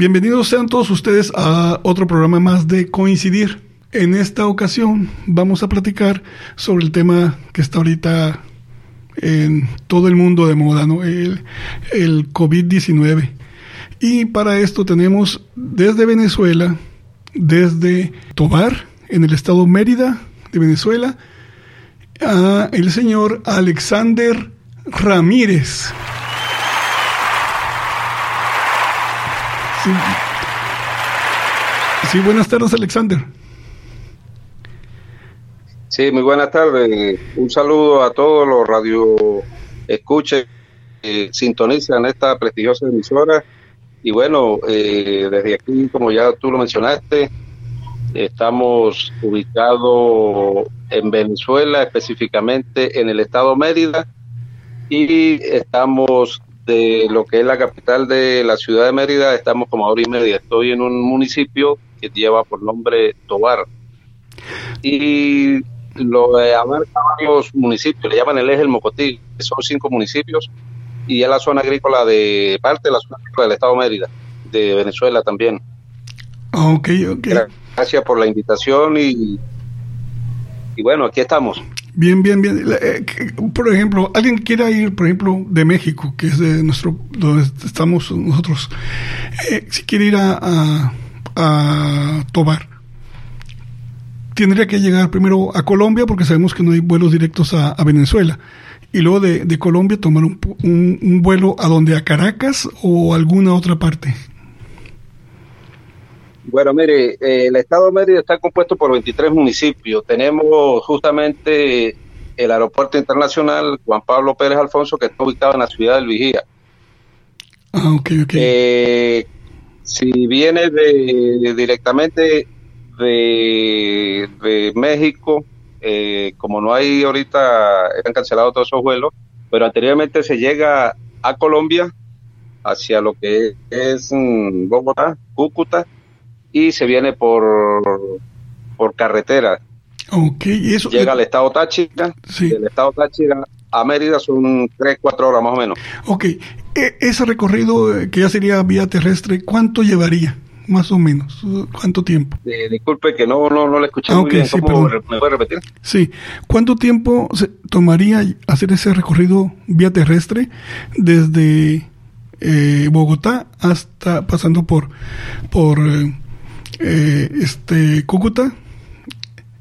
Bienvenidos sean todos ustedes a otro programa más de Coincidir. En esta ocasión vamos a platicar sobre el tema que está ahorita en todo el mundo de moda, ¿no? El, el COVID-19. Y para esto tenemos desde Venezuela, desde Tobar, en el estado Mérida de Venezuela, a el señor Alexander Ramírez. Sí. buenas tardes, Alexander. Sí, muy buenas tardes. Un saludo a todos los radio escuches que sintonizan esta prestigiosa emisora. Y bueno, eh, desde aquí, como ya tú lo mencionaste, estamos ubicados en Venezuela, específicamente en el estado Mérida, y estamos de lo que es la capital de la ciudad de Mérida, estamos como a hora y media. Estoy en un municipio que lleva por nombre Tobar. Y lo de varios municipios, le llaman el eje del Mocotí, son cinco municipios, y es la zona agrícola de parte de la zona agrícola del estado de Mérida, de Venezuela también. Ok, ok. Gracias por la invitación y, y bueno, aquí estamos. Bien, bien, bien. Eh, por ejemplo, alguien quiera ir, por ejemplo, de México, que es de nuestro, donde estamos nosotros, eh, si quiere ir a, a, Tobar, tendría que llegar primero a Colombia, porque sabemos que no hay vuelos directos a, Venezuela, y luego de, de Colombia tomar un, un, un, vuelo a donde, a Caracas o alguna otra parte. Bueno, mire, eh, el estado de Mérida está compuesto por 23 municipios. Tenemos justamente el aeropuerto internacional Juan Pablo Pérez Alfonso, que está ubicado en la ciudad del Vigía. Ah, ok, ok. Eh, si viene de, directamente de, México, eh, como no hay ahorita, están cancelados todos esos vuelos, pero anteriormente se llega a Colombia, hacia lo que es mm, Bogotá, Cúcuta, y se viene por, por carretera. Ok, eso. Llega al estado Táchira, sí. del estado Táchira a Mérida son 3, 4 horas más o menos. Ok, e, ese recorrido eh, que ya sería vía terrestre, ¿cuánto llevaría? Más o menos, ¿cuánto tiempo? Eh, disculpe que no, no, no le escuché muy bien. ¿Cómo ¿Me puede repetir? Sí, ¿cuánto tiempo se tomaría hacer ese recorrido vía terrestre desde eh, Bogotá hasta pasando por, por eh, este, Cúcuta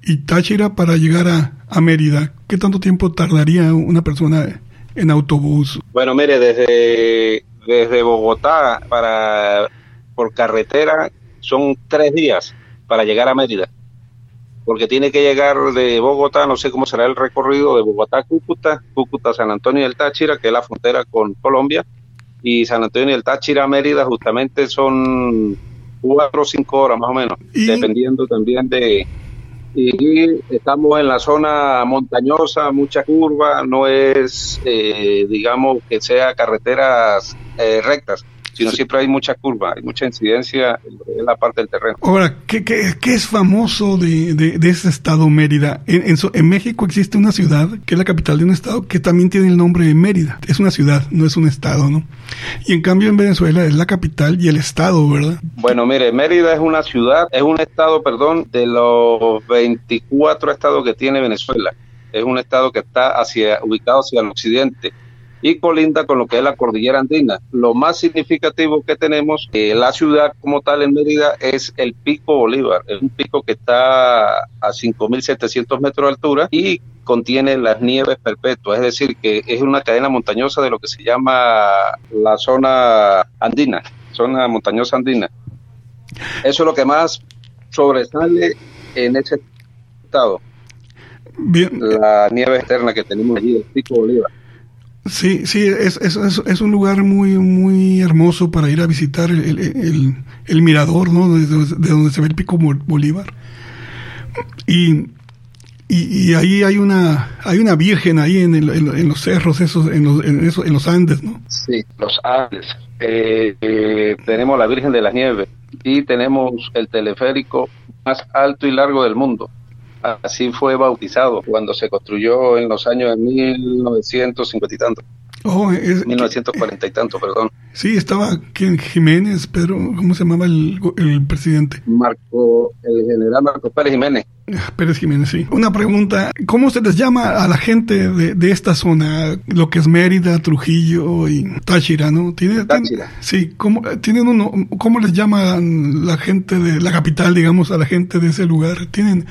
y Táchira para llegar a, Mérida? ¿Qué tanto tiempo tardaría una persona en autobús? Bueno, mire, desde, desde Bogotá para por carretera son tres días para llegar a Mérida. Porque tiene que llegar de Bogotá, no sé cómo será el recorrido, de Bogotá a Cúcuta, Cúcuta, San Antonio del Táchira, que es la frontera con Colombia, y San Antonio del Táchira, Mérida, justamente son cuatro o cinco horas más o menos, dependiendo también de... Y estamos en la zona montañosa, mucha curva, no es, eh, digamos, que sea carreteras eh, rectas sino siempre hay mucha curva, hay mucha incidencia en la parte del terreno. Ahora, ¿qué, qué, qué es famoso de, de, ese estado Mérida? En, en, México existe una ciudad, que es la capital de un estado, que también tiene el nombre de Mérida. Es una ciudad, no es un estado, ¿no? Y en cambio en Venezuela es la capital y el estado, ¿verdad? Bueno, mire, Mérida es una ciudad, es un estado, perdón, de los 24 estados que tiene Venezuela. Es un estado que está hacia, ubicado hacia el occidente y colinda con lo que es la cordillera andina. Lo más significativo que tenemos, eh, la ciudad como tal en Mérida, es el Pico Bolívar. Es un pico que está a 5.700 metros de altura y contiene las nieves perpetuas, es decir, que es una cadena montañosa de lo que se llama la zona andina, zona montañosa andina. Eso es lo que más sobresale en ese estado. Bien. La nieve externa que tenemos allí, el Pico Bolívar. Sí, sí, es, es, es, un lugar muy, muy hermoso para ir a visitar el, el, mirador, ¿no? De, donde se ve el pico Bolívar. Y, y, ahí hay una, hay una virgen ahí en, en los cerros, esos, en, los, en, en los Andes, ¿no? Sí, los Andes. Eh, eh, tenemos la Virgen de la Nieve y tenemos el teleférico más alto y largo del mundo. Así fue bautizado cuando se construyó en los años de 1950 y tanto. Oh, es, 1940 y tanto, perdón. Sí, estaba ¿quién? Jiménez, Pedro, ¿cómo se llamaba el, el, presidente? Marco, el general Marco Pérez Jiménez. Ah, Pérez Jiménez, sí. Una pregunta, ¿cómo se les llama a la gente de, de esta zona, lo que es Mérida, Trujillo y Táchira, no? ¿Tiene, Táchira. sí, ¿cómo, tienen uno, ¿cómo les llaman la gente de la capital, digamos, a la gente de ese lugar? ¿Tienen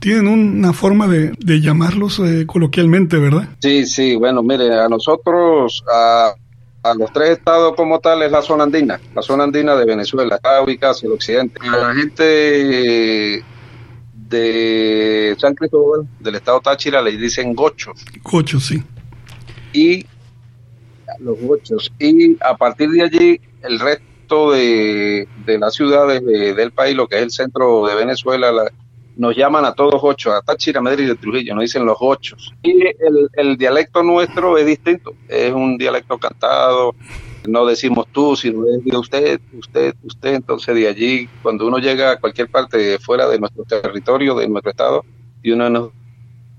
tienen una forma de, llamarlos eh, coloquialmente, ¿verdad? Sí, sí, bueno, mire, a nosotros, a, a, los tres estados como tal es la zona andina, la zona andina de Venezuela, está ubicada hacia el occidente. A la gente de San Cristóbal, del estado Táchira, le dicen gochos. Gochos, sí. Y los gochos. Y a partir de allí, el resto de, de las ciudades del país, lo que es el centro de Venezuela, la, nos llaman a todos ocho, a Táchira, Madrid y de Trujillo, nos dicen los ocho. Y el, el, dialecto nuestro es distinto, es un dialecto cantado, no decimos tú, sino es de usted, usted, usted. Entonces, de allí, cuando uno llega a cualquier parte fuera de nuestro territorio, de nuestro estado, y uno nos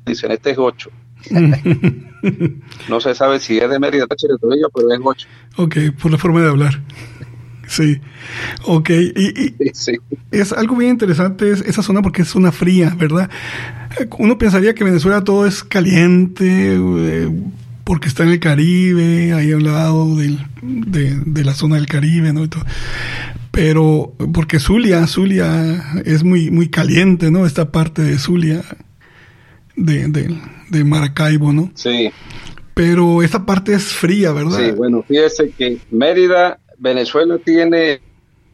dice, este es ocho. no se sabe si es de Mérida, Táchira, Trujillo, pero es ocho. Ok, por la forma de hablar. Sí, ok. Y, es algo bien interesante esa zona porque es zona fría, ¿verdad? Uno pensaría que Venezuela todo es caliente eh, porque está en el Caribe, ahí al lado del, de, la zona del Caribe, ¿no? Pero porque Zulia, Zulia es muy, muy caliente, ¿no? Esta parte de Zulia, de, de Maracaibo, ¿no? Sí. Pero esa parte es fría, ¿verdad? Sí, bueno, fíjese que Mérida Venezuela tiene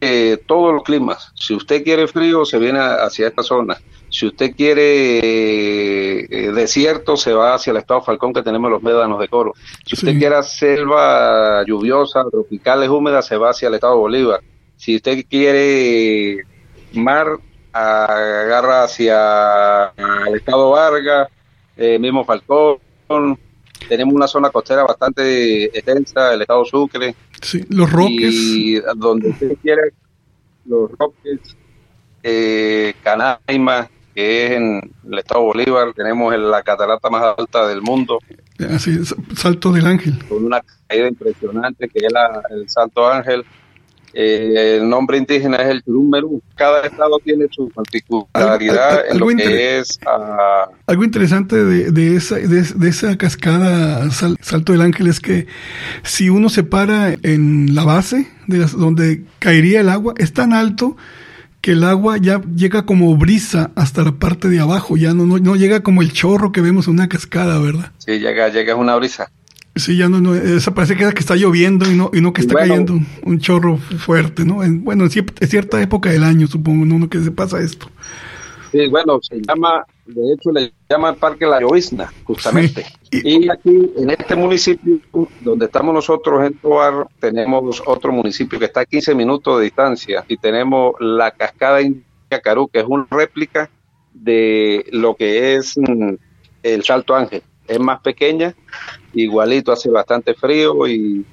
eh, todos los climas. Si usted quiere frío, se viene hacia esta zona. Si usted quiere eh, desierto, se va hacia el estado Falcón, que tenemos los médanos de Coro. Si usted quiere selva lluviosa, tropicales, húmedas, se va hacia el estado Bolívar. Si usted quiere mar, agarra hacia el estado Vargas, eh, mismo Falcón. Tenemos una zona costera bastante extensa, el estado Sucre. Sí, los Roques. Y donde usted quiera, los Roques, eh, Canaima, que es en el estado Bolívar, tenemos la catarata más alta del mundo. Así Salto del Ángel. Con una caída impresionante, que es el Salto Ángel. Eh, el nombre indígena es el Turummerú. Cada estado tiene su particularidad en lo que es... Ah, algo interesante de, de, esa, de, esa cascada Salto del Ángel es que si uno se para en la base de donde caería el agua, es tan alto que el agua ya llega como brisa hasta la parte de abajo, ya no, no, no llega como el chorro que vemos en una cascada, ¿verdad? Sí, llega, llega una brisa. Sí, ya no, no esa parece que, que está lloviendo y no, y no que está cayendo un chorro fuerte, ¿no? En, bueno, en cierta época del año, supongo, ¿no? Que se pasa esto. Sí, bueno, se llama, de hecho, le llama el Parque La Llovizna, justamente. Y, aquí, en este municipio donde estamos nosotros en Toar, tenemos otro municipio que está a 15 minutos de distancia y tenemos la cascada India Carú, que es una réplica de lo que es mm, el Salto Ángel. Es más pequeña igualito hace bastante frío y,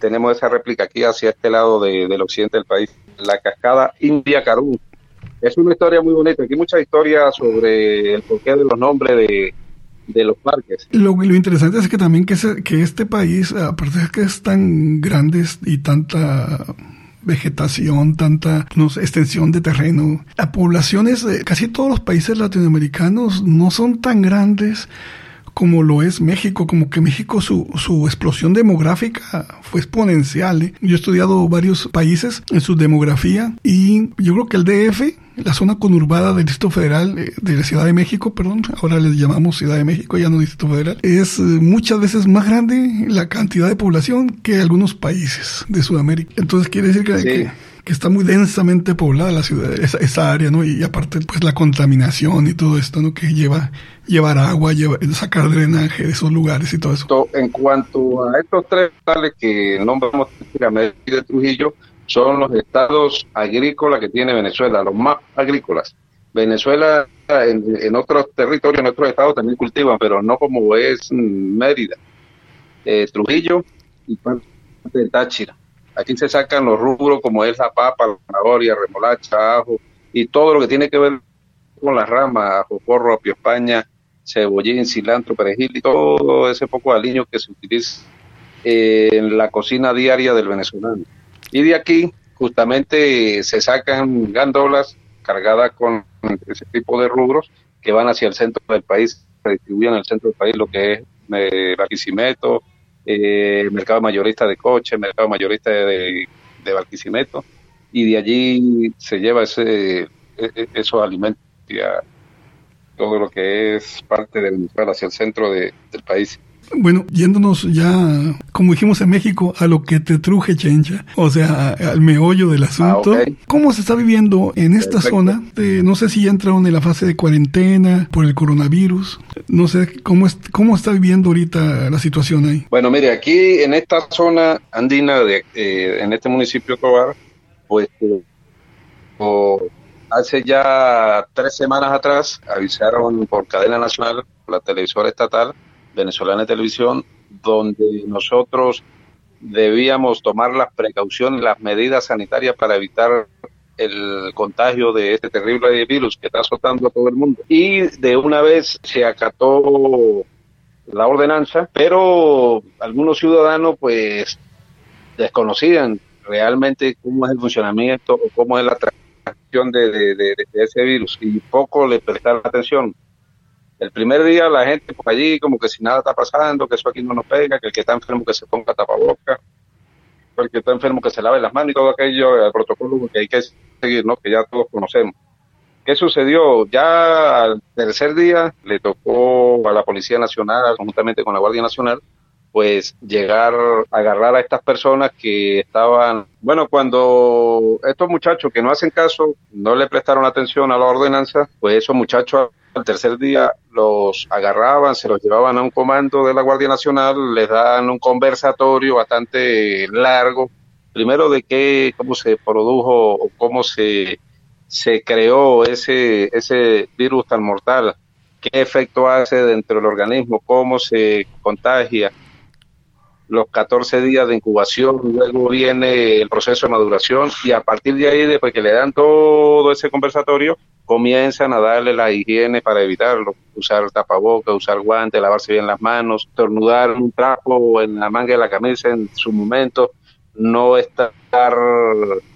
tenemos esa réplica aquí hacia este lado del occidente del país, la cascada India Carú. Es una historia muy bonita, aquí hay mucha historia sobre el porqué de los nombres de, los parques. Lo, interesante es que también que, este país, aparte de que es tan grande y tanta vegetación, tanta extensión de terreno, las poblaciones de casi todos los países latinoamericanos no son tan grandes como lo es México, como que México su, su explosión demográfica fue exponencial. ¿eh? Yo he estudiado varios países en su demografía y yo creo que el DF, la zona conurbada del Distrito Federal, eh, de la Ciudad de México, perdón, ahora les llamamos Ciudad de México, ya no Distrito Federal, es eh, muchas veces más grande la cantidad de población que algunos países de Sudamérica. Entonces quiere decir que que está muy densamente poblada la ciudad, esa, esa, área, ¿no? Y aparte, pues la contaminación y todo esto, ¿no? Que lleva llevar agua, lleva, sacar drenaje de esos lugares y todo eso. En cuanto a estos tres estados que nombramos y de Trujillo, son los estados agrícolas que tiene Venezuela, los más agrícolas. Venezuela en, otros territorios, en otros estados también cultivan, pero no como es Mérida, eh, Trujillo y parte de Táchira. Aquí se sacan los rubros como es la papa, la zanahoria, remolacha, ajo y todo lo que tiene que ver con las ramas, ajo, porro, apio España, cebollín, cilantro, perejil y todo ese poco de aliño que se utiliza en la cocina diaria del venezolano. Y de aquí justamente se sacan gandolas cargadas con ese tipo de rubros que van hacia el centro del país, se distribuyen en el centro del país lo que es eh, Barquisimeto, eh, mercado mayorista de coche, mercado mayorista de, de Barquisimeto, y de allí se lleva ese, e, e, esos alimentos todo lo que es parte de Venezuela hacia el centro del país. Bueno, yéndonos ya, como dijimos en México, a lo que te truje, Chencha, o sea, al meollo del asunto. Ah, ¿Cómo se está viviendo en esta zona? no sé si ya entraron en la fase de cuarentena por el coronavirus. No sé cómo, es, cómo está viviendo ahorita la situación ahí. Bueno, mire, aquí en esta zona andina, de, eh, en este municipio Tobar, pues eh, hace ya tres semanas atrás avisaron por cadena nacional, la televisora estatal, Venezolana de Televisión, donde nosotros debíamos tomar las precauciones, las medidas sanitarias para evitar el contagio de este terrible virus que está azotando a todo el mundo. Y de una vez se acató la ordenanza, pero algunos ciudadanos pues desconocían realmente cómo es el funcionamiento o cómo es la transmisión de, de ese virus y poco le prestaron atención. El primer día la gente por allí como que si nada está pasando, que eso aquí no nos pega, que el que está enfermo que se ponga tapaboca, el que está enfermo que se lave las manos y todo aquello, el protocolo que hay que seguir, ¿no? Que ya todos conocemos. ¿Qué sucedió? Ya al tercer día le tocó a la Policía Nacional, conjuntamente con la Guardia Nacional, pues llegar a agarrar a estas personas que estaban, bueno, cuando estos muchachos que no hacen caso, no le prestaron atención a la ordenanza, pues esos muchachos al tercer día los agarraban, se los llevaban a un comando de la Guardia Nacional, les dan un conversatorio bastante largo, primero de qué, cómo se produjo o cómo se, se creó ese, ese virus tan mortal, qué efecto hace dentro del organismo, cómo se contagia, los 14 días de incubación, luego viene el proceso de maduración y a partir de ahí, después que le dan todo ese conversatorio, comienzan a darle la higiene para evitarlo, usar tapabocas, usar guantes, lavarse bien las manos, tornudar un trapo en la manga de la camisa en su momento, no estar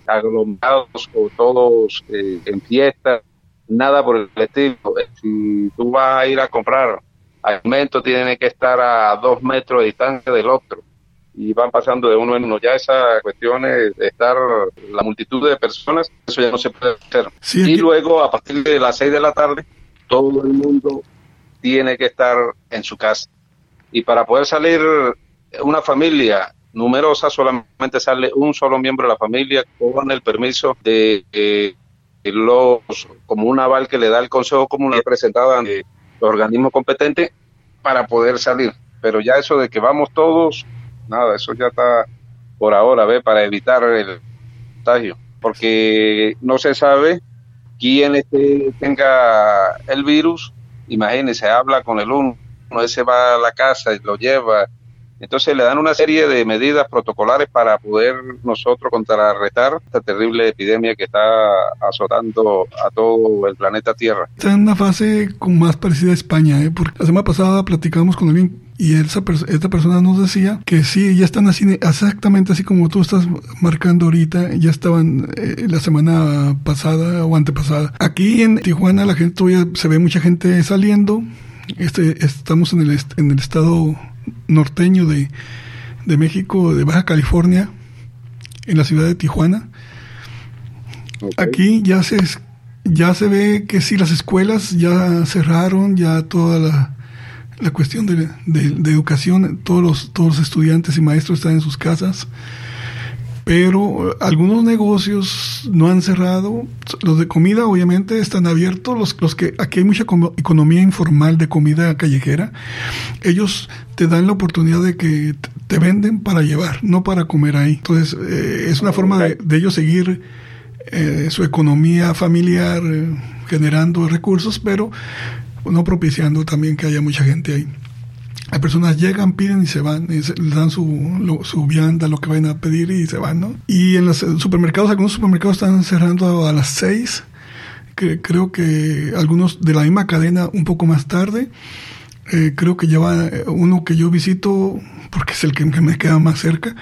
aglomerados o todos eh, en fiesta, nada por el estilo. Si tú vas a ir a comprar alimento, tiene que estar a dos metros de distancia del otro y van pasando de uno en uno. Ya esa cuestión de estar la multitud de personas, eso ya no se puede hacer. y luego, a partir de las seis de la tarde, todo el mundo tiene que estar en su casa. Y para poder salir una familia numerosa, solamente sale un solo miembro de la familia con el permiso de los, como un aval que le da el Consejo Comunal presentado ante los organismos competentes para poder salir. Pero ya eso de que vamos todos, nada, eso ya está por ahora, ¿ve? Para evitar el contagio, porque no se sabe quién este, tenga el virus. Imagínese, habla con el uno, ese va a la casa y lo lleva. Entonces le dan una serie de medidas protocolares para poder nosotros contrarrestar esta terrible epidemia que está azotando a todo el planeta Tierra. Está en una fase con más parecida a España, ¿eh? porque la semana pasada platicamos con alguien y esa esta persona nos decía que sí, ya están así, exactamente así como tú estás marcando ahorita, ya estaban eh, la semana pasada o antepasada. Aquí en Tijuana la gente todavía se ve mucha gente saliendo. Este, estamos en el, en el estado norteño de, de México, de Baja California, en la ciudad de Tijuana. Aquí ya se, ya se ve que sí, las escuelas ya cerraron, ya toda la la cuestión de, de, educación, todos los, todos los estudiantes y maestros están en sus casas, pero algunos negocios no han cerrado, los de comida obviamente están abiertos, los, los que aquí hay mucha economía informal de comida callejera, ellos te dan la oportunidad de que te venden para llevar, no para comer ahí. Entonces eh, es una forma de, ellos seguir eh, su economía familiar eh, generando recursos, pero no propiciando también que haya mucha gente ahí. Las personas llegan, piden y se van, y les dan su, su vianda, lo que vayan a pedir y se van, ¿no? Y en los supermercados, algunos supermercados están cerrando a las seis que creo que algunos de la misma cadena un poco más tarde. Eh, creo que lleva uno que yo visito, porque es el que, me queda más cerca.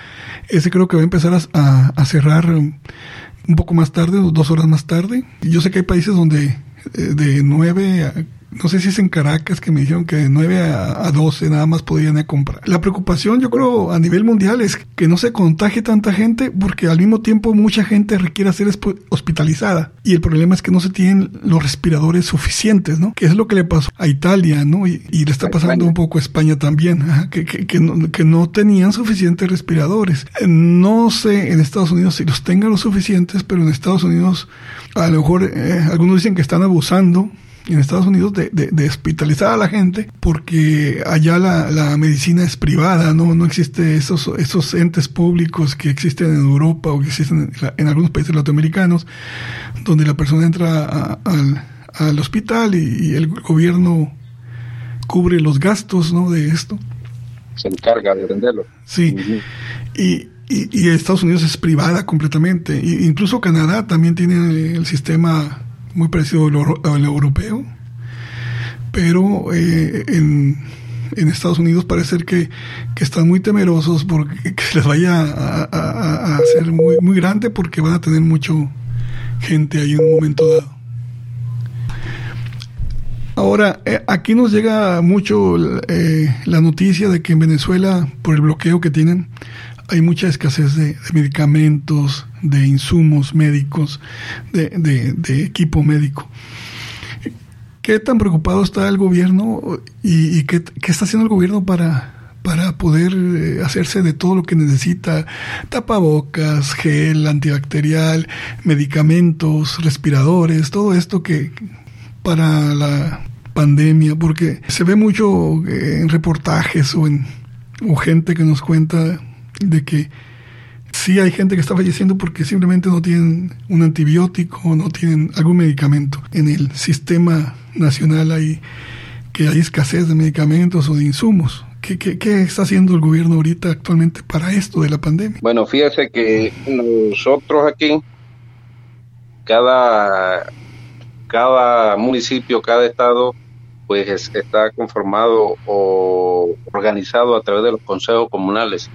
Ese creo que va a empezar a, cerrar un poco más tarde, dos horas más tarde. Yo sé que hay países donde de 9 a no sé si es en Caracas que me dijeron que de 9 a, 12 nada más podían comprar. La preocupación yo creo a nivel mundial es que no se contagie tanta gente porque al mismo tiempo mucha gente requiere ser hospitalizada y el problema es que no se tienen los respiradores suficientes, ¿no? Que es lo que le pasó a Italia, ¿no? Y, le está pasando un poco a España también, que, que, no, que no tenían suficientes respiradores. No sé en Estados Unidos si los tengan los suficientes, pero en Estados Unidos a lo mejor eh, algunos dicen que están abusando en Estados Unidos de, de, hospitalizar a la gente porque allá la, la, medicina es privada, ¿no? No existe esos, esos entes públicos que existen en Europa o que existen en, algunos países latinoamericanos donde la persona entra al, al, hospital y, el gobierno cubre los gastos, ¿no? De esto. Se encarga de atenderlo. Sí. y, y, y, Estados Unidos es privada completamente. Incluso Canadá también tiene el sistema muy parecido al, europeo, pero eh, en, en, Estados Unidos parece que, que, están muy temerosos porque que les vaya a, a, a, ser muy, muy grande porque van a tener mucho gente ahí en un momento dado. Ahora, eh, aquí nos llega mucho eh, la noticia de que en Venezuela, por el bloqueo que tienen, hay mucha escasez de, medicamentos, de insumos médicos, de, equipo médico. ¿Qué tan preocupado está el gobierno y, qué, está haciendo el gobierno para, para poder eh, hacerse de todo lo que necesita? Tapabocas, gel antibacterial, medicamentos, respiradores, todo esto que para la pandemia, porque se ve mucho eh, en reportajes o en o gente que nos cuenta de que sí hay gente que está falleciendo porque simplemente no tienen un antibiótico, no tienen algún medicamento. En el sistema nacional hay que hay escasez de medicamentos o de insumos. ¿Qué, está haciendo el gobierno ahorita actualmente para esto de la pandemia? Bueno, fíjese que nosotros aquí, cada, cada municipio, cada estado, pues está conformado o organizado a través de los consejos comunales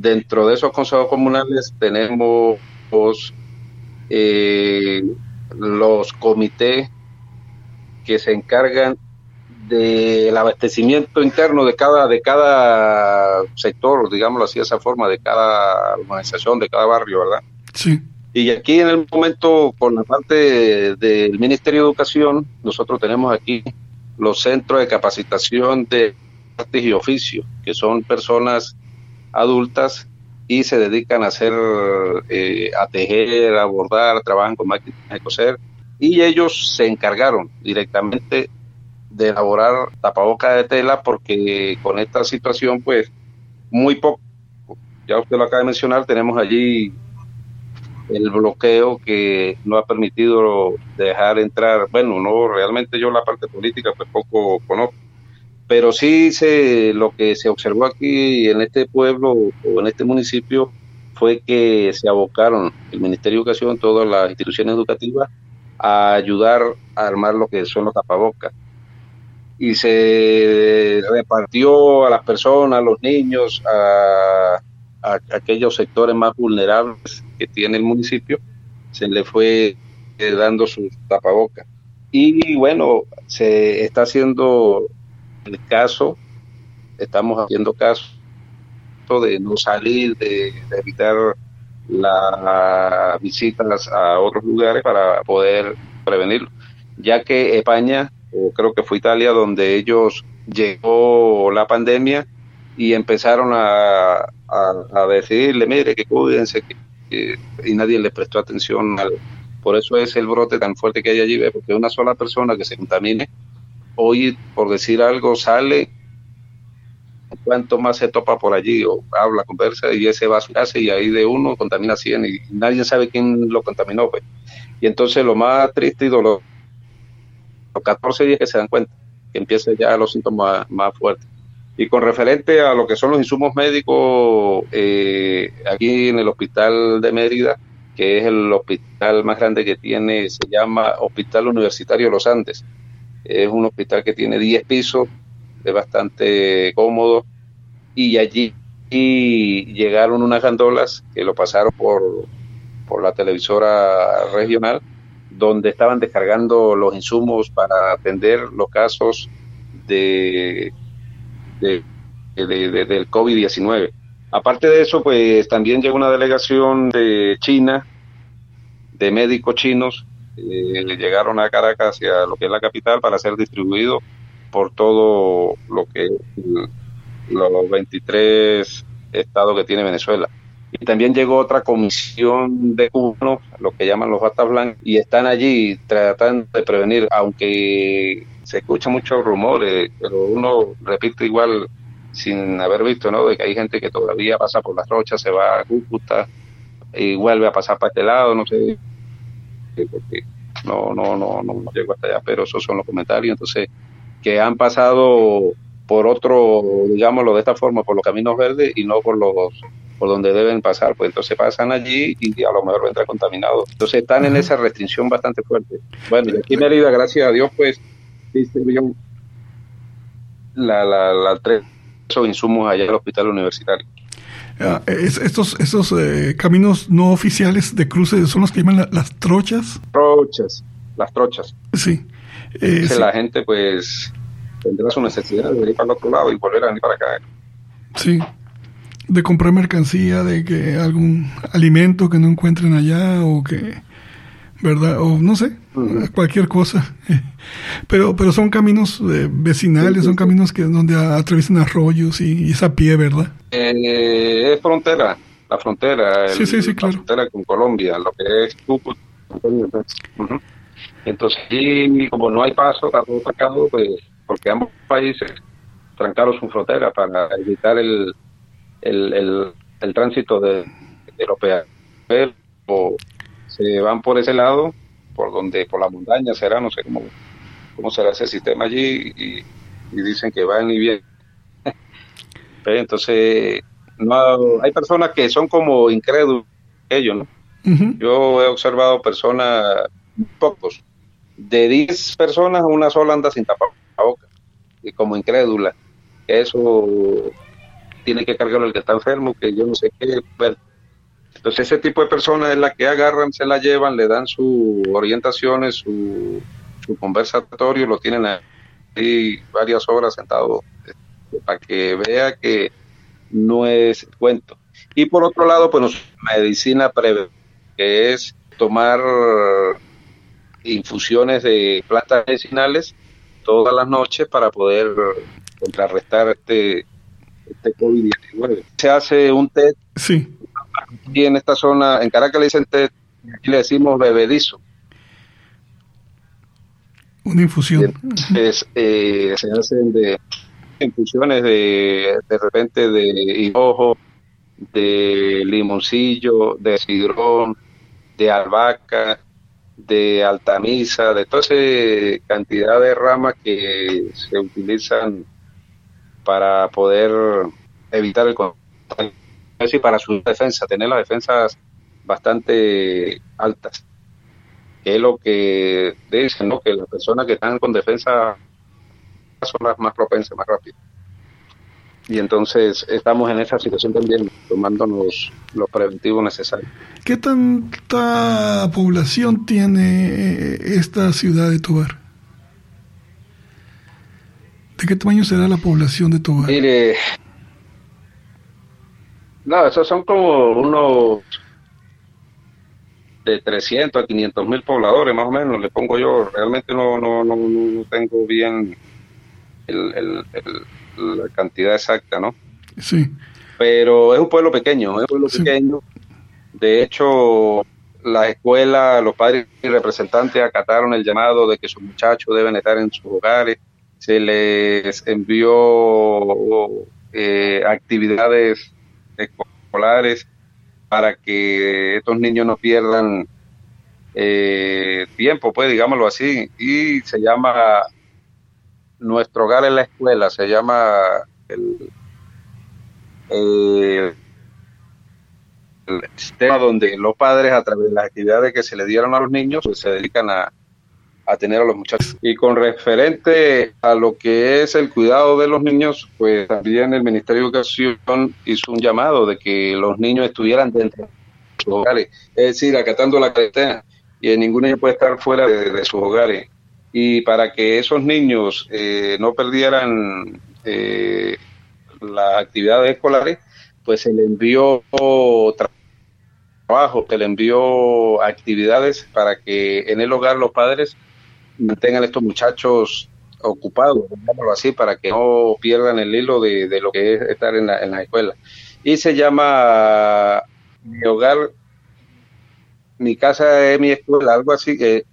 Dentro de esos consejos comunales tenemos eh, los comités que se encargan del abastecimiento interno de cada de cada sector, digámoslo así de esa forma, de cada organización, de cada barrio, ¿verdad? Sí. Y aquí en el momento, por la parte del Ministerio de Educación, nosotros tenemos aquí los centros de capacitación de artes y oficios, que son personas adultas y se dedican a hacer, eh, a tejer, a bordar, trabajan con máquinas de coser y ellos se encargaron directamente de elaborar tapabocas de tela porque con esta situación pues muy poco, ya usted lo acaba de mencionar, tenemos allí el bloqueo que no ha permitido dejar entrar, bueno, no, realmente yo la parte política pues poco conozco, pero sí se, lo que se observó aquí en este pueblo o en este municipio fue que se abocaron el Ministerio de Educación, todas las instituciones educativas, a ayudar a armar lo que son los tapabocas. Y se repartió a las personas, a los niños, a, aquellos sectores más vulnerables que tiene el municipio, se le fue eh, dando sus tapabocas. Y bueno, se está haciendo el caso, estamos haciendo caso de no salir, de, evitar las visitas a otros lugares para poder prevenirlo, ya que España, o creo que fue Italia, donde ellos llegó la pandemia y empezaron a, decirle, mire, que cuídense, y nadie les prestó atención. Por eso es el brote tan fuerte que hay allí, porque una sola persona que se contamine hoy, por decir algo, sale, cuanto más se topa por allí, o habla, conversa, y ese va a su y ahí de uno contamina 100 y nadie sabe quién lo contaminó. Pues. Y entonces lo más triste y doloroso, los 14 días que se dan cuenta, que empiezan ya los síntomas más, fuertes. Y con referente a lo que son los insumos médicos, eh, aquí en el hospital de Mérida, que es el hospital más grande que tiene, se llama Hospital Universitario Los Andes. Es un hospital que tiene 10 pisos, es bastante cómodo, y allí llegaron unas gandolas que lo pasaron por, por la televisora regional, donde estaban descargando los insumos para atender los casos de, de, del COVID-19. Aparte de eso, pues también llegó una delegación de China, de médicos chinos, eh, llegaron a Caracas, hacia lo que es la capital, para ser distribuidos por todo lo que es los 23 estados que tiene Venezuela. Y también llegó otra comisión de cubanos, lo que llaman los batas blancos, y están allí tratando de prevenir, aunque se escucha muchos rumores, pero uno repite igual sin haber visto, ¿no? De que hay gente que todavía pasa por las rochas, se va a Cúcuta y vuelve a pasar para este lado, no sé, porque no, no, no, no, no llego hasta allá, pero esos son los comentarios, entonces, que han pasado por otro, digámoslo de esta forma, por los caminos verdes y no por los por donde deben pasar, pues entonces pasan allí y a lo mejor vendrá contaminado. Entonces están en esa restricción bastante fuerte. Bueno, y aquí en Mérida, gracias a Dios, pues la, la, la tres insumos allá al hospital universitario. Ah, estos estos eh, caminos no oficiales de cruce son los que llaman las trochas. Trochas, las trochas. Sí. Eh, La gente pues tendrá su necesidad de ir para el otro lado y volver a venir para acá. Sí, de comprar mercancía, de que algún alimento que no encuentren allá o que, ¿verdad? O no sé, cualquier cosa. Pero, pero son caminos eh, vecinales, son caminos que donde atraviesan arroyos y, esa pie, ¿verdad? Eh, es frontera, la frontera, sí, sí, sí, la frontera con Colombia, lo que es Cúcuta. Entonces, y como no hay paso a todo pues porque ambos países trancaron su frontera para evitar el, el, el, tránsito de, de los o se van por ese lado, por donde, por la montaña será, no sé cómo, cómo será ese sistema allí, y, dicen que van y vienen. Entonces, no hay personas que son como incrédulos ellos, ¿no? Yo he observado personas, pocos, de 10 personas, una sola anda sin tapar boca y como incrédula. Eso tiene que cargarlo el que está enfermo, que yo no sé qué. Entonces ese tipo de personas es la que agarran, se la llevan, le dan sus orientaciones, su, su conversatorio, lo tienen ahí varias horas sentado este, para que vea que no es cuento. Y por otro lado, pues medicina previa, que es tomar infusiones de plantas medicinales todas las noches para poder contrarrestar este, este COVID-19. Se hace un test. Sí. Aquí en esta zona, en Caracas le dicen aquí le decimos bebedizo. Una infusión. Eh, se hacen de infusiones de, de repente de hinojo, de limoncillo, de sidrón, de albahaca, de altamisa, de toda esa cantidad de ramas que se utilizan para poder evitar el contagio y para su defensa, tener las defensas bastante altas, que es lo que dicen, ¿no? que las personas que están con defensa son las más propensas, más rápidas y entonces estamos en esa situación también, tomándonos los preventivos necesarios. ¿Qué tanta población tiene eh, esta ciudad de Tobar? ¿De qué tamaño será la población de Tobar? Mire, no, esos son como unos de 300 a 500 mil pobladores, más o menos, le pongo yo. Realmente no, no, no, no tengo bien el la cantidad exacta, ¿no? Sí. Pero es un pueblo pequeño, es un pueblo pequeño. De hecho, la escuela, los padres y representantes acataron el llamado de que sus muchachos deben estar en sus hogares. Se les envió eh, actividades escolares para que estos niños no pierdan eh, tiempo, pues digámoslo así, y se llama nuestro hogar en la escuela, se llama el, sistema donde los padres, a través de las actividades que se le dieron a los niños, pues se dedican a, a tener a los muchachos. Y con referente a lo que es el cuidado de los niños, pues también el Ministerio de Educación hizo un llamado de que los niños estuvieran dentro de sus hogares, es decir, acatando la cuarentena, y ningún niño puede estar fuera de, sus hogares. Y para que esos niños eh, no perdieran eh, las actividades escolares, pues se le envió trabajo, se le envió actividades para que en el hogar los padres mantengan estos muchachos ocupados, digámoslo así, para que no pierdan el hilo de, lo que es estar en la, en la escuela. Y se llama Mi Hogar, Mi Casa es mi escuela, algo así que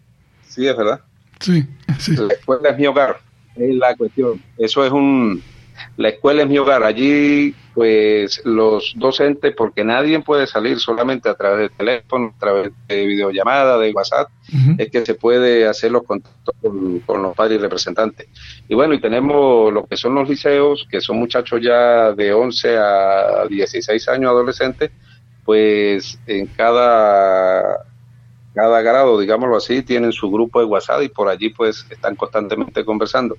sí es verdad. Sí, sí. La escuela es mi hogar, es la cuestión. Eso es un, la escuela es mi hogar. Allí, pues, los docentes, porque nadie puede salir solamente a través de teléfono, a través de videollamada, de WhatsApp, es que se puede hacer los contactos con, los padres y representantes. Y bueno, y tenemos lo que son los liceos, que son muchachos ya de 11 a 16 años adolescentes, pues en cada cada grado, digámoslo así, tienen su grupo de WhatsApp y por allí pues están constantemente conversando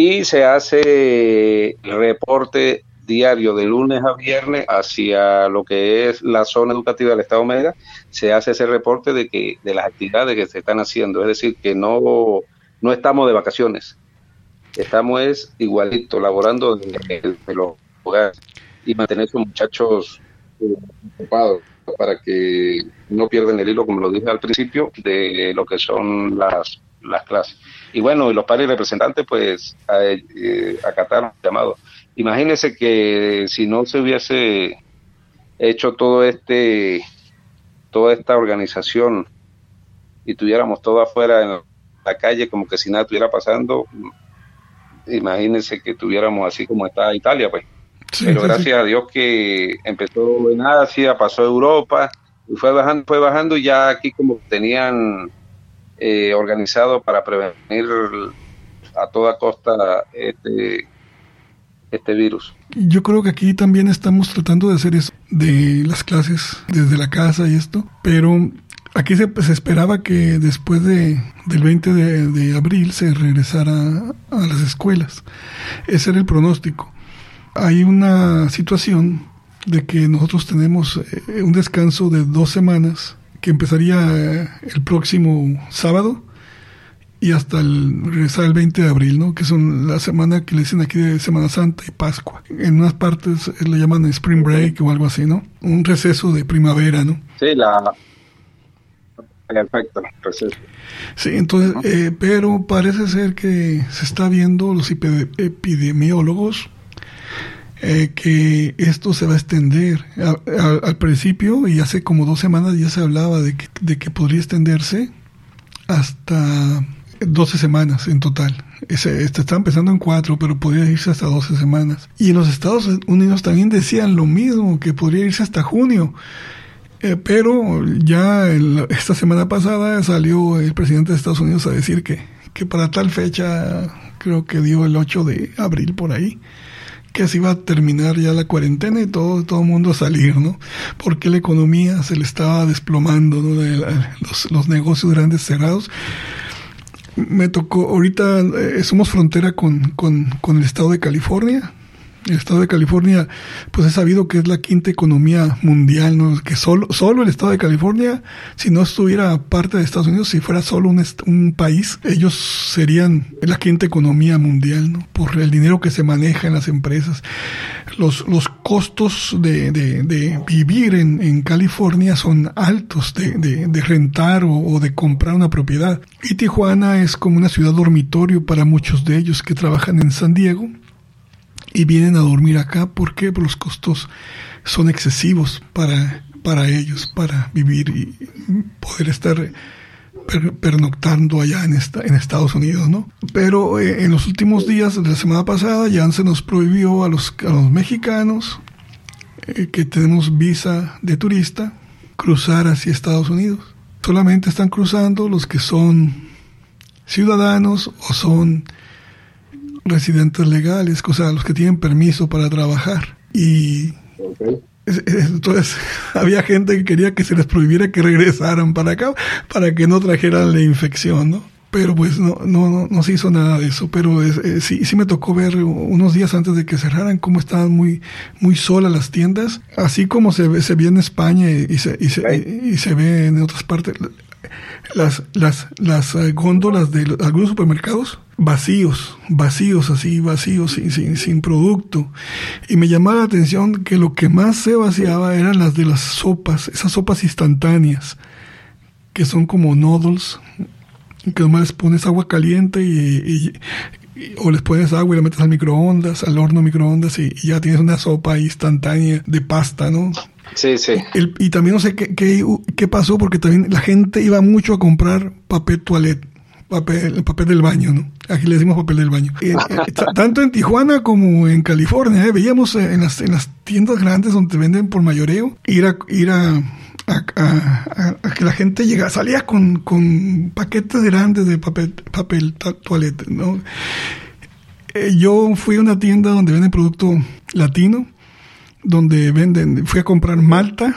y se hace reporte diario de lunes a viernes hacia lo que es la zona educativa del Estado Mega, se hace ese reporte de que de las actividades que se están haciendo, es decir, que no, no estamos de vacaciones, estamos es igualito, laborando de, los hogares y mantener a esos muchachos eh, ocupados para que no pierdan el hilo, como lo dije al principio, de lo que son las, las clases. Y bueno, y los padres representantes pues eh, acataron el llamado. Imagínense que si no se hubiese hecho todo este, toda esta organización y tuviéramos todo afuera en la calle como que si nada estuviera pasando, imagínense que tuviéramos así como está Italia, pues. Pero gracias a Dios que empezó en Asia, pasó a Europa y fue bajando, fue bajando y ya aquí como tenían eh, organizado para prevenir a toda costa este, este virus. Yo creo que aquí también estamos tratando de hacer eso, de las clases desde la casa y esto, pero aquí se, se esperaba que después de, del 20 de, abril se regresara a las escuelas. Ese era el pronóstico. Hay una situación de que nosotros tenemos eh, un descanso de dos semanas que empezaría el próximo sábado y hasta el regresar el 20 de abril, ¿no? Que son la semana que le dicen aquí de Semana Santa y Pascua. En unas partes le llaman Spring Break o algo así, ¿no? Un receso de primavera, ¿no? Sí, la... Perfecto, receso. Sí, entonces, eh, pero parece ser que se está viendo los epidemiólogos eh, que esto se va a extender. al principio, y hace como dos semanas ya se hablaba de que, de que podría extenderse hasta 12 semanas en total. Este está empezando en cuatro, pero podría irse hasta 12 semanas. Y en los Estados Unidos también decían lo mismo, que podría irse hasta junio. Eh, pero ya esta semana pasada salió el presidente de Estados Unidos a decir que, que para tal fecha, creo que dio el 8 de abril por ahí, que se iba a terminar ya la cuarentena y todo, todo el mundo a salir, ¿no? Porque la economía se le estaba desplomando, ¿no? los, los negocios grandes cerrados me tocó, ahorita eh, somos frontera con, con, con, el estado de California, el estado de California, pues he sabido que es la quinta economía mundial, ¿no? Que solo, solo el estado de California, si no estuviera parte de Estados Unidos, si fuera solo un, país, ellos serían la quinta economía mundial, ¿no? Por el dinero que se maneja en las empresas. Los, los costos de, de, vivir en, en, California son altos, de, de rentar o de comprar una propiedad. Y Tijuana es como una ciudad dormitorio para muchos de ellos que trabajan en San Diego y vienen a dormir acá. porque los costos son excesivos para, para ellos, para vivir y poder estar pernoctando allá en, esta, en Estados Unidos, ¿no? Pero eh, en los últimos días de la semana pasada ya se nos prohibió a los, a los mexicanos eh, que tenemos visa de turista cruzar hacia Estados Unidos. Solamente están cruzando los que son ciudadanos o son residentes legales, o sea, los que tienen permiso para trabajar. Y Entonces había gente que quería que se les prohibiera que regresaran para acá para que no trajeran la infección, ¿no? Pero pues no, no, no, se hizo nada de eso. Pero eh, sí, sí me tocó ver unos días antes de que cerraran cómo estaban muy, muy solas las tiendas, así como se ve, se ve en España y se, y se, y se ve en otras partes las, las, las eh, góndolas de algunos supermercados vacíos, vacíos, así, vacíos, sin, sin, sin, producto. Y me llamaba la atención que lo que más se vaciaba eran las de las sopas, esas sopas instantáneas, que son como noodles, que nomás les pones agua caliente y, o les pones agua y la metes al microondas, al horno microondas y, y ya tienes una sopa instantánea de pasta, ¿no? Sí, sí. y también no sé qué, qué, pasó, porque también la gente iba mucho a comprar papel toilet, papel, papel del baño, ¿no? Aquí le decimos papel del baño. Eh, eh, tanto en Tijuana como en California, ¿eh? veíamos en las, en las tiendas grandes donde venden por mayoreo, ir a, ir a, que la gente llega, salía con, con paquetes grandes de papel, papel toilet, ¿no? yo fui a una tienda donde venden producto latino donde venden, fui a comprar Malta,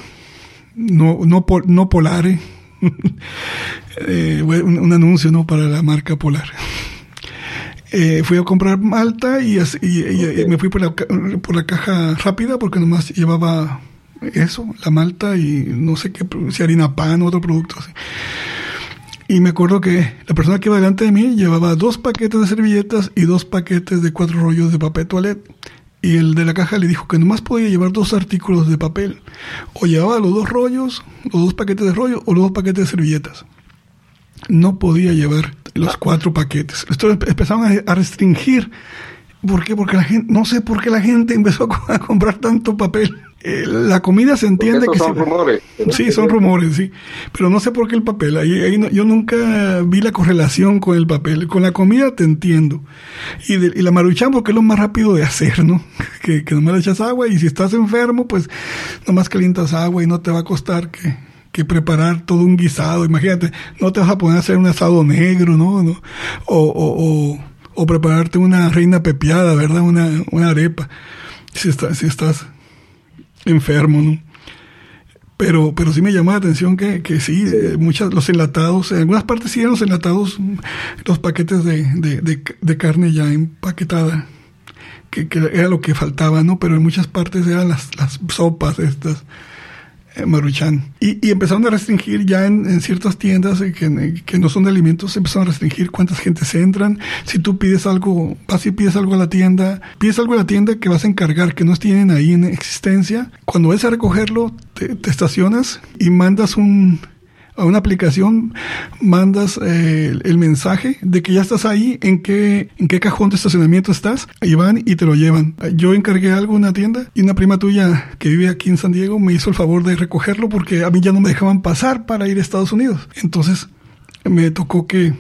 no, no, no Polare, eh, un, anuncio ¿no? para la marca Polar. Eh, fui a comprar Malta y, me fui por la, por la caja rápida porque nomás llevaba eso, la Malta y no sé qué, si harina pan, otro producto así. Y me acuerdo que la persona que iba delante de mí llevaba dos paquetes de servilletas y dos paquetes de cuatro rollos de papel toilet y el de la caja le dijo que nomás podía llevar dos artículos de papel. O llevaba los dos rollos, los dos paquetes de rollo o los dos paquetes de servilletas. No podía llevar los cuatro paquetes. Esto empezaron a restringir. ¿Por qué? Porque la gente, no sé por qué la gente empezó a comprar tanto papel. Eh, la comida se entiende que son rumores. Sí, son rumores, sí. Pero no sé por qué el papel. Ahí, yo nunca vi la correlación con el papel. Con la comida te entiendo. Y, y la maruchan porque es lo más rápido de hacer, ¿no? Que, que nomás le echas agua y si estás enfermo, pues nomás calientas agua y no te va a costar que, que preparar todo un guisado. Imagínate, no te vas a poner a hacer un asado negro, ¿no? O, o, o, o prepararte una reina pepiada, ¿verdad? Una, una arepa. Si, estás si estás enfermo, ¿no? Pero, pero sí me llama la atención que, que sí, eh, muchas, los enlatados, en algunas partes sí eran los enlatados, los paquetes de, de, de, carne ya empaquetada, que, que, era lo que faltaba, ¿no? Pero en muchas partes eran las, las sopas estas, Maruchan. Y, empezaron a restringir ya en, ciertas tiendas eh, que, no son de alimentos, empezaron a restringir cuántas gente se entran. Si tú pides algo, vas y pides algo a la tienda, pides algo a la tienda que vas a encargar, que no tienen ahí en existencia, cuando vas a recogerlo, te estacionas y mandas un, a una aplicación, mandas eh, el mensaje de que ya estás ahí, en qué, en qué cajón de estacionamiento estás, ahí van y te lo llevan. Yo encargué algo en una tienda y una prima tuya que vive aquí en San Diego me hizo el favor de recogerlo porque a mí ya no me dejaban pasar para ir a Estados Unidos. Entonces me tocó que,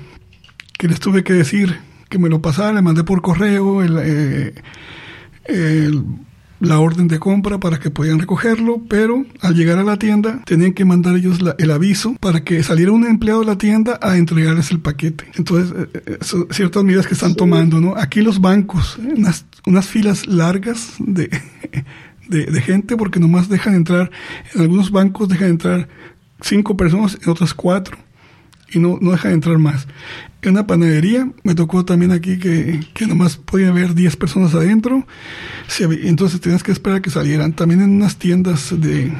les tuve que decir que me lo pasara, le mandé por correo el, eh, el la orden de compra para que podían recogerlo, pero al llegar a la tienda tenían que mandar ellos el aviso para que saliera un empleado de la tienda a entregarles el paquete. Entonces, eh, eh, ciertas medidas que están tomando, ¿no? Aquí los bancos, unas, unas filas largas de, de, gente porque nomás dejan entrar, en algunos bancos dejan entrar cinco personas, en otras cuatro y no, no dejan entrar más. En una panadería me tocó también aquí que, que nomás podía haber 10 personas adentro, entonces tenías que esperar a que salieran. También en unas tiendas de,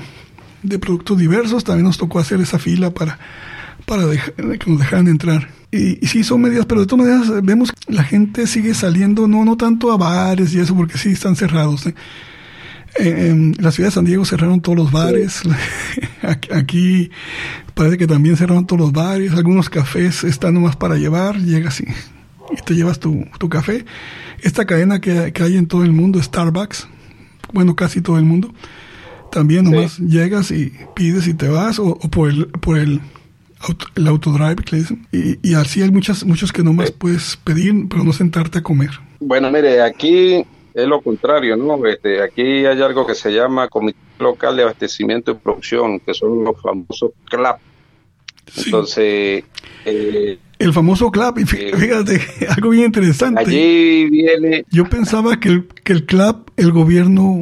de productos diversos también nos tocó hacer esa fila para, para que nos dejaran entrar. Y, y, sí son medidas, pero de todas maneras vemos que la gente sigue saliendo, no, no tanto a bares y eso, porque sí están cerrados. ¿eh? En la ciudad de San Diego cerraron todos los bares. Aquí parece que también cerraron todos los bares. Algunos cafés están nomás para llevar. Llegas y, te llevas tu, café. Esta cadena que, hay en todo el mundo, Starbucks, bueno, casi todo el mundo, también nomás llegas y pides y te vas, o, por el, por el, el autodrive que le dicen. Y, así hay muchas, muchos que nomás puedes pedir, pero no sentarte a comer. Bueno, mire, aquí es lo contrario, ¿no? Este, aquí hay algo que se llama Comité Local de Abastecimiento y Producción, que son los famosos CLAP. Entonces... Eh, el famoso CLAP, eh, fíjate, algo bien interesante. Allí viene... Yo pensaba que el, que el CLAP, el gobierno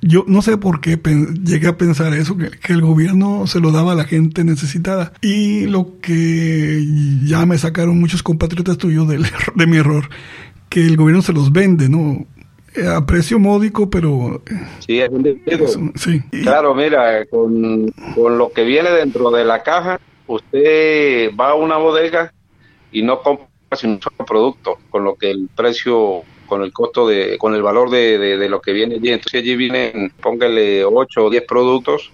Yo no sé por qué llegué a pensar eso, que, el gobierno se lo daba a la gente necesitada. Y lo que ya me sacaron muchos compatriotas tuyos de, de mi error, que el gobierno se los vende, ¿no? Eh, a precio módico, pero... Sí, es un Sí. Claro, mira, con, con lo que viene dentro de la caja, usted va a una bodega y no compra un solo producto, con lo que el precio con el costo de, con el valor de, de, lo que viene allí. Entonces allí vienen, póngale 8 o 10 productos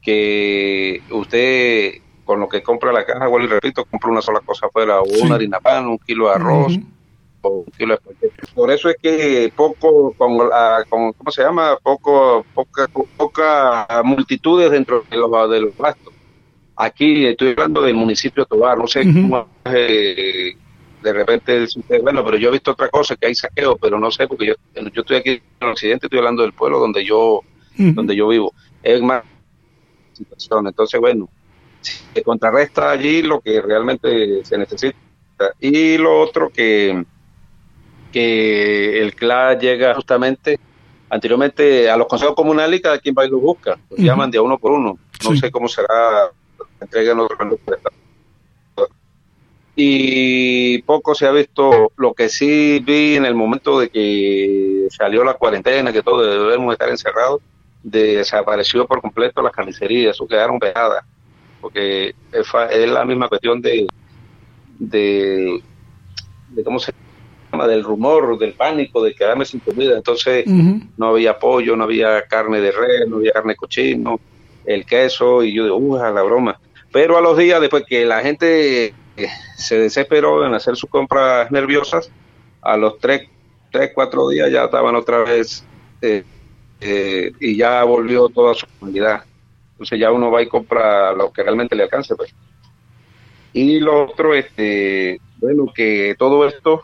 que usted con lo que compra la caja, igual y repito, compra una sola cosa afuera, o una harina pan, un kilo de arroz, Por eso es que poco, con, con, ¿cómo se llama? Poco, poca, poca multitudes dentro de los, de los gastos. Aquí estoy hablando del municipio de Tobar, no sé cómo eh, de repente bueno, pero yo he visto otra cosa, que hay saqueo, pero no sé, porque yo, yo estoy aquí en el occidente, estoy hablando del pueblo donde yo, donde yo vivo. Es más situación. Entonces, bueno, se contrarresta allí lo que realmente se necesita. Y lo otro que, que el CLA llega justamente anteriormente a los consejos comunales y cada quien va y lo busca. llaman de uno por uno. No sé cómo será la entrega en otro y poco se ha visto lo que sí vi en el momento de que salió la cuarentena, que todos debemos estar encerrados, desapareció por completo las carnicerías, o quedaron pegadas, porque es, la misma cuestión de, de, ¿cómo se? Del rumor, del pánico, de quedarme sin comida. Entonces no había pollo, no había carne de res, no había carne de cochino, el queso, y yo digo, uy, la broma. Pero a los días, después que la gente se desesperó en hacer sus compras nerviosas. A los tres, tres cuatro días ya estaban otra vez eh, eh, y ya volvió toda su comunidad. Entonces ya uno va y compra lo que realmente le alcance. Pues. Y lo otro, este, bueno, que todo esto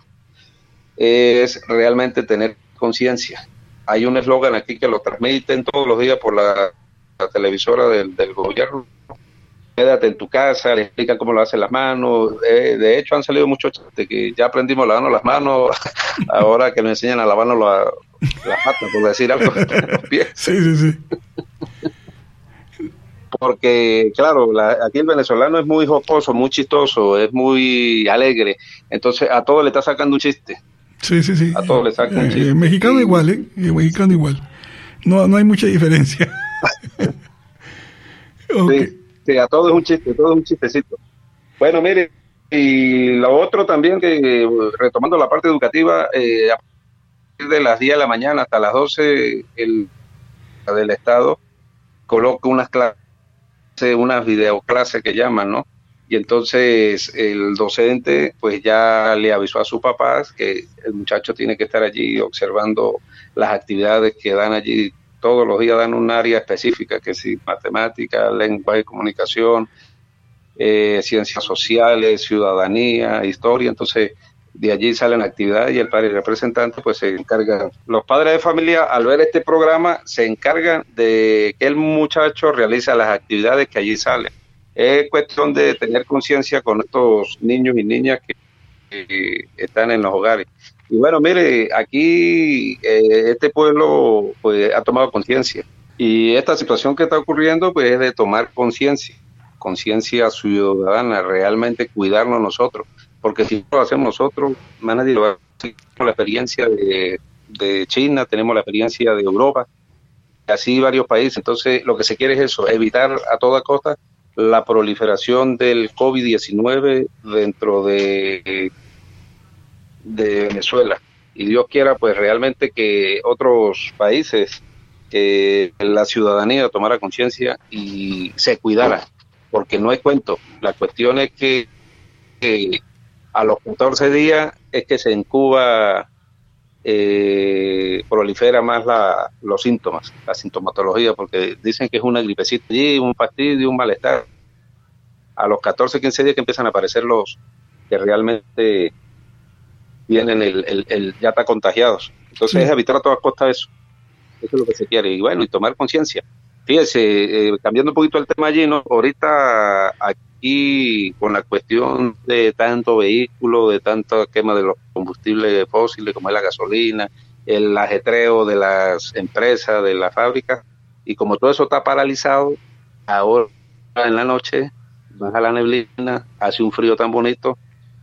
es realmente tener conciencia. Hay un eslogan aquí que lo transmiten todos los días por la, televisora del, del gobierno quédate en tu casa, le explican cómo lo hacen las manos. Eh, de hecho, han salido muchos de que ya aprendimos a lavarnos las manos, ahora que nos enseñan a lavarnos las patas, por decir algo, los pies. Sí, sí, sí. Porque, claro, aquí el venezolano es muy jocoso, muy chistoso, es muy alegre. Entonces, a todo le está sacando un chiste. Sí, sí, sí. A todo le saca un eh, chiste. mexicano igual, ¿eh? mexicano igual. No, no hay mucha diferencia. okay. Sí, a todo es un chiste, todo es un chistecito. Bueno, mire, y lo otro también, que retomando la parte educativa, eh, a partir de las 10 de la mañana hasta las 12, el del Estado coloca unas clases, unas videoclases que llaman, ¿no? Y entonces el docente pues ya le avisó a sus papás que el muchacho tiene que estar allí observando las actividades que dan allí todos los días dan un área específica, que si matemática, lengua y comunicación, eh, ciencias sociales, ciudadanía, historia, entonces de allí salen actividades y el padre representante pues se encarga. Los padres de familia al ver este programa se encargan de que el muchacho realice las actividades que allí salen. Es cuestión de tener conciencia con estos niños y niñas que están en los hogares. Y bueno, mire, aquí eh, este pueblo pues ha tomado conciencia y esta situación que está ocurriendo pues es de tomar conciencia, conciencia ciudadana, realmente cuidarnos nosotros, porque si lo hacemos nosotros, más nadie lo va a hacer. La experiencia de, de China, tenemos la experiencia de Europa, así varios países. Entonces, lo que se quiere es eso, evitar a toda costa la proliferación del COVID-19 dentro de de Venezuela. Y Dios quiera, pues realmente que otros países, que la ciudadanía tomara conciencia y se cuidara, porque no es cuento. La cuestión es que, a los 14 días es que se incuba, eh, prolifera más la, los síntomas, la sintomatología, porque dicen que es una gripecita allí, un fastidio, un malestar. A los 14, 15 días que empiezan a aparecer los que realmente vienen el, el, ya está contagiados. Entonces es evitar a todas costas eso. Eso es lo que se quiere. Y bueno, y tomar conciencia. Fíjese, eh, cambiando un poquito el tema allí, ¿no? ahorita aquí con la cuestión de tanto vehículo, de tanta quema de los combustibles fósiles como es la gasolina el ajetreo de las empresas, de la fábrica, y como todo eso está paralizado, ahora en la noche baja la neblina, hace un frío tan bonito.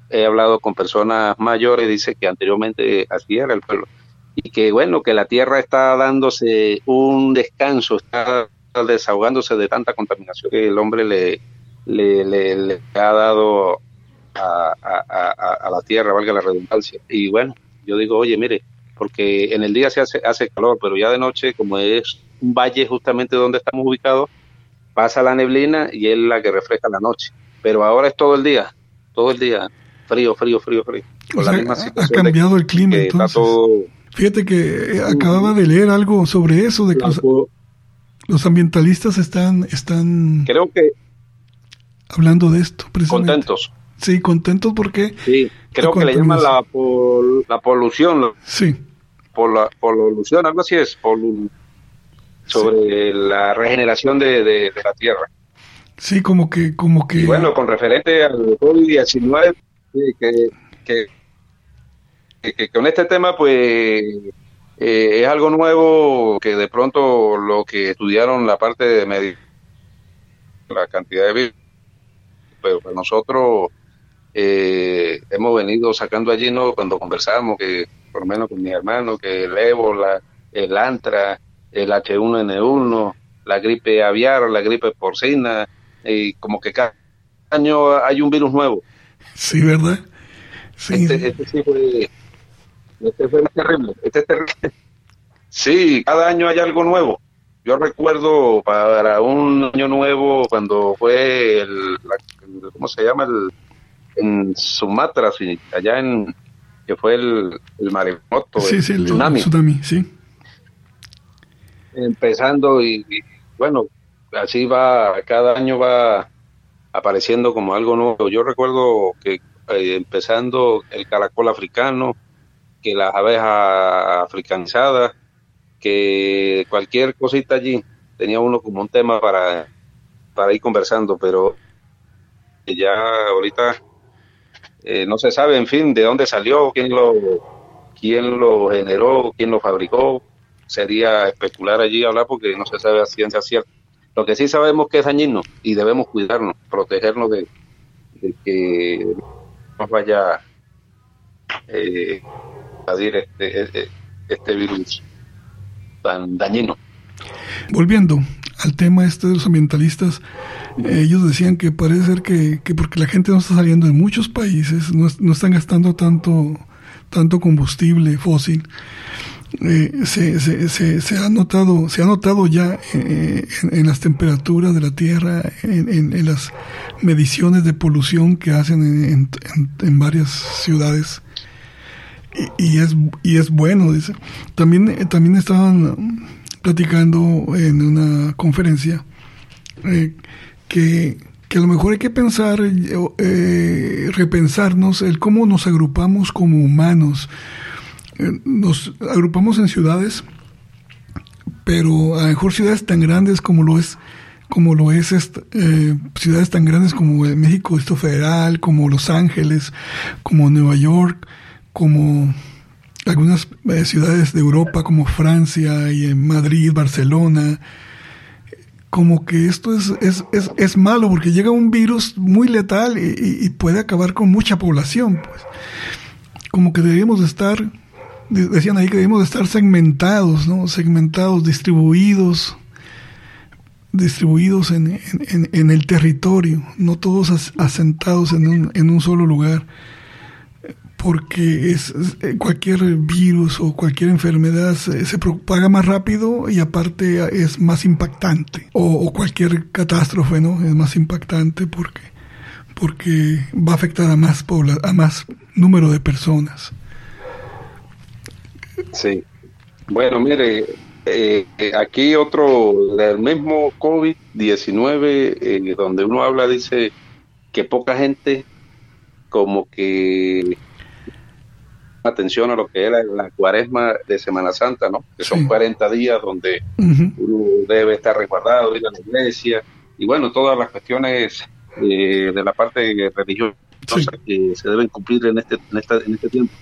He hablado con personas mayores, dice que anteriormente así era el pueblo. Y que bueno, que la tierra está dándose un descanso, está desahogándose de tanta contaminación que el hombre le, le, le, ha dado a, a, la tierra, valga la redundancia. Y bueno, yo digo, oye, mire, porque en el día se hace, hace calor, pero ya de noche, como es un valle justamente donde estamos ubicados, pasa la neblina y es la que refresca la noche. Pero ahora es todo el día, todo el día, frío, frío, frío, frío. ha cambiado el clima entonces. Fíjate que eh, acababa de leer algo sobre eso, de que los, ambientalistas están, están... Creo que... Hablando de esto, precisamente. Contentos. Sí, contentos porque... Sí, creo que le llaman la, la polución. Sí. Por la polución, algo así es, sobre la regeneración de, la tierra. Sí, como que... Como que... bueno, con referente al COVID-19, que, que, que, con este tema, pues, eh, es algo nuevo que de pronto lo que estudiaron la parte de medio, la cantidad de virus, pero pues nosotros eh, hemos venido sacando allí, ¿no? Cuando conversamos, que por lo menos con mi hermano, que el ébola, el antra, el H1N1, la gripe aviar, la gripe porcina, y como que cada año hay un virus nuevo. Sí, ¿verdad? Sí. Este, este sí fue, este fue terrible, este es terrible. Sí, cada año hay algo nuevo. Yo recuerdo para un año nuevo cuando fue el, ¿cómo se llama? El, en Sumatra, sí, allá en, que fue el, el maremoto, el, tsunami. sí empezando y, bueno, así va, cada año va apareciendo como algo nuevo. Yo recuerdo que eh, empezando el caracol africano, que las abejas africanizadas, que cualquier cosita allí tenía uno como un tema para, para ir conversando, pero ya ahorita eh, no se sabe, en fin, de dónde salió, quién lo, quién lo generó, quién lo fabricó, sería especular allí, hablar porque no se sabe a ciencia cierta. Lo que sí sabemos que es dañino y debemos cuidarnos, protegernos de, que nos vaya eh, a decir este, este, este virus tan dañino. Volviendo al tema este de los ambientalistas, ellos decían que parece ser que, que, porque la gente no está saliendo de muchos países, no, no están gastando tanto, tanto combustible fósil, eh, se, se, se, ha notado se ha notado ya eh, en, las temperaturas de la tierra en, en, las mediciones de polución que hacen en, varias ciudades y, es y es bueno dice. También eh, también estaban platicando en una conferencia que que a lo mejor hay que pensar, repensarnos el cómo nos agrupamos como humanos, nos agrupamos en ciudades, pero a lo mejor ciudades tan grandes como lo es como lo es eh, ciudades tan grandes como México esto Federal, como Los Ángeles, como Nueva York, como algunas eh, ciudades de Europa como Francia y en Madrid, Barcelona, como que esto es, es, es, es, malo porque llega un virus muy letal y, puede acabar con mucha población. Pues. Como que deberíamos estar decían ahí que debemos estar segmentados, ¿no? Segmentados, distribuidos, distribuidos en, en, el territorio, no todos asentados en un, en un solo lugar, porque es, eh, cualquier virus o cualquier enfermedad se, propaga más rápido y aparte es más impactante, o, cualquier catástrofe, ¿no? Es más impactante porque, porque va a afectar a más, a más número de personas. Sí. Bueno, mire, eh, eh, aquí otro del mismo COVID-19, eh, donde uno habla, dice que poca gente como que atención a lo que era la cuaresma de Semana Santa, ¿no? Que son 40 días donde uno debe estar resguardado, ir a la iglesia, y bueno, todas las cuestiones de la parte religiosa que se deben cumplir en este, en, esta, en este tiempo.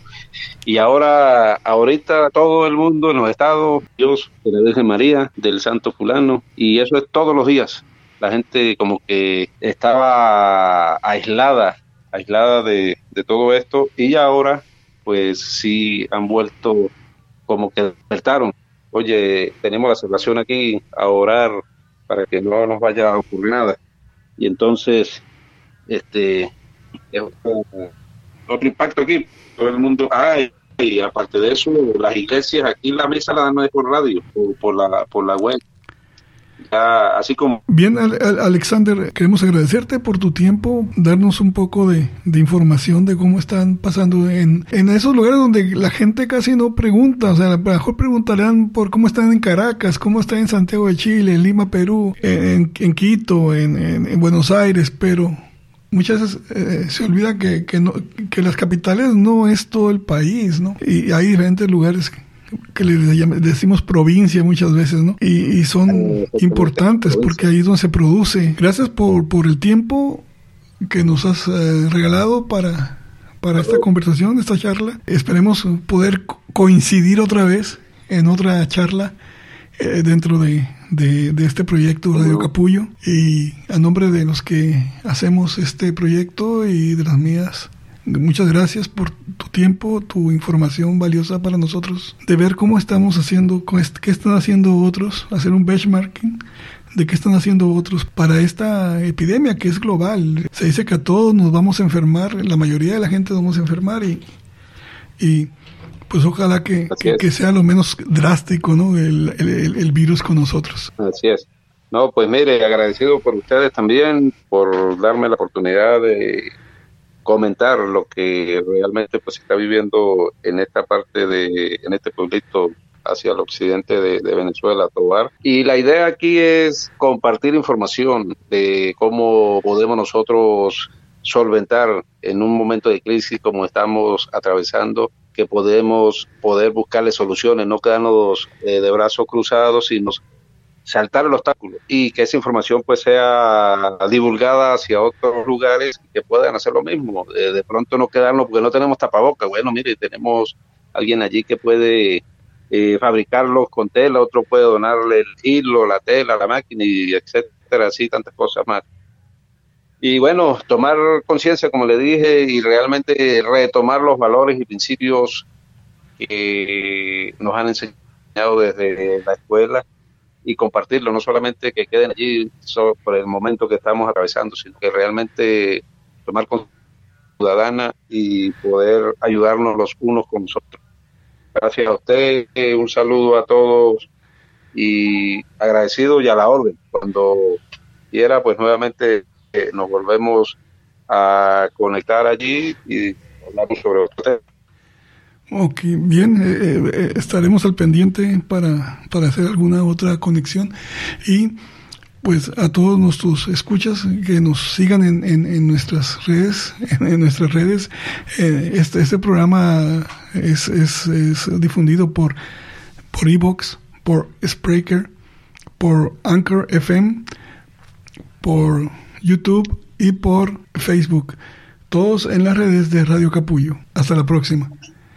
Y ahora, ahorita todo el mundo en los estados, Dios, de la Virgen María, del Santo Fulano, y eso es todos los días. La gente como que estaba aislada, aislada de, de todo esto, y ahora pues sí han vuelto como que despertaron. Oye, tenemos la celebración aquí a orar para que no nos vaya a ocurrir nada. Y entonces, este, otro impacto aquí, todo el mundo, ah, y aparte de eso, las iglesias, aquí la misa la dan por radio, por la, por la web así como... Bien, Alexander, queremos agradecerte por tu tiempo, darnos un poco de, información de cómo están pasando en, en, esos lugares donde la gente casi no pregunta, o sea, mejor preguntarán por cómo están en Caracas, cómo están en Santiago de Chile, en Lima, Perú, en, Quito, en, Buenos Aires, pero muchas veces eh, se olvida que, que las capitales no es todo el país, ¿no? Y hay diferentes lugares que le decimos provincia muchas veces, ¿no? Y, son importantes porque ahí es donde se produce. Gracias por, por el tiempo que nos has eh, regalado para, para esta conversación, esta charla. Esperemos poder coincidir otra vez en otra charla eh, dentro de, de, de, este proyecto Radio Capullo. Y a nombre de los que hacemos este proyecto y de las mías Muchas gracias por tu tiempo, tu información valiosa para nosotros, de ver cómo estamos haciendo, qué están haciendo otros, hacer un benchmarking de qué están haciendo otros para esta epidemia que es global. Se dice que a todos nos vamos a enfermar, la mayoría de la gente nos vamos a enfermar y, y pues ojalá que, que, sea lo menos drástico ¿no? El, el, el, virus con nosotros. Así es. No, pues mire, agradecido por ustedes también, por darme la oportunidad de comentar lo que realmente pues está viviendo en esta parte de, en este pueblito hacia el occidente de, Venezuela, Tobar. Y la idea aquí es compartir información de cómo podemos nosotros solventar en un momento de crisis como estamos atravesando, que podemos poder buscarle soluciones, no quedarnos eh, de brazos cruzados, sino saltar el obstáculo y que esa información pues sea divulgada hacia otros lugares que puedan hacer lo mismo. De, pronto no quedarnos porque no tenemos tapabocas. Bueno, mire, tenemos alguien allí que puede eh, fabricarlos con tela, otro puede donarle el hilo, la tela, la máquina y etcétera, así tantas cosas más. Y bueno, tomar conciencia, como le dije, y realmente retomar los valores y principios que nos han enseñado desde la escuela y compartirlo, no solamente que queden allí por el momento que estamos atravesando, sino que realmente tomar con ciudadana y poder ayudarnos los unos con los otros. Gracias a usted, un saludo a todos y agradecido y a la orden. Cuando quiera, pues nuevamente eh, nos volvemos a conectar allí y hablamos sobre tema. Ok, bien, eh, eh, eh, estaremos al pendiente para, para hacer alguna otra conexión y pues a todos nuestros escuchas que nos sigan en, en, nuestras redes, en, nuestras redes. este, este programa es, es, es difundido por por Evox, por Spreaker, por Anchor FM, por YouTube y por Facebook. Todos en las redes de Radio Capullo. Hasta la próxima.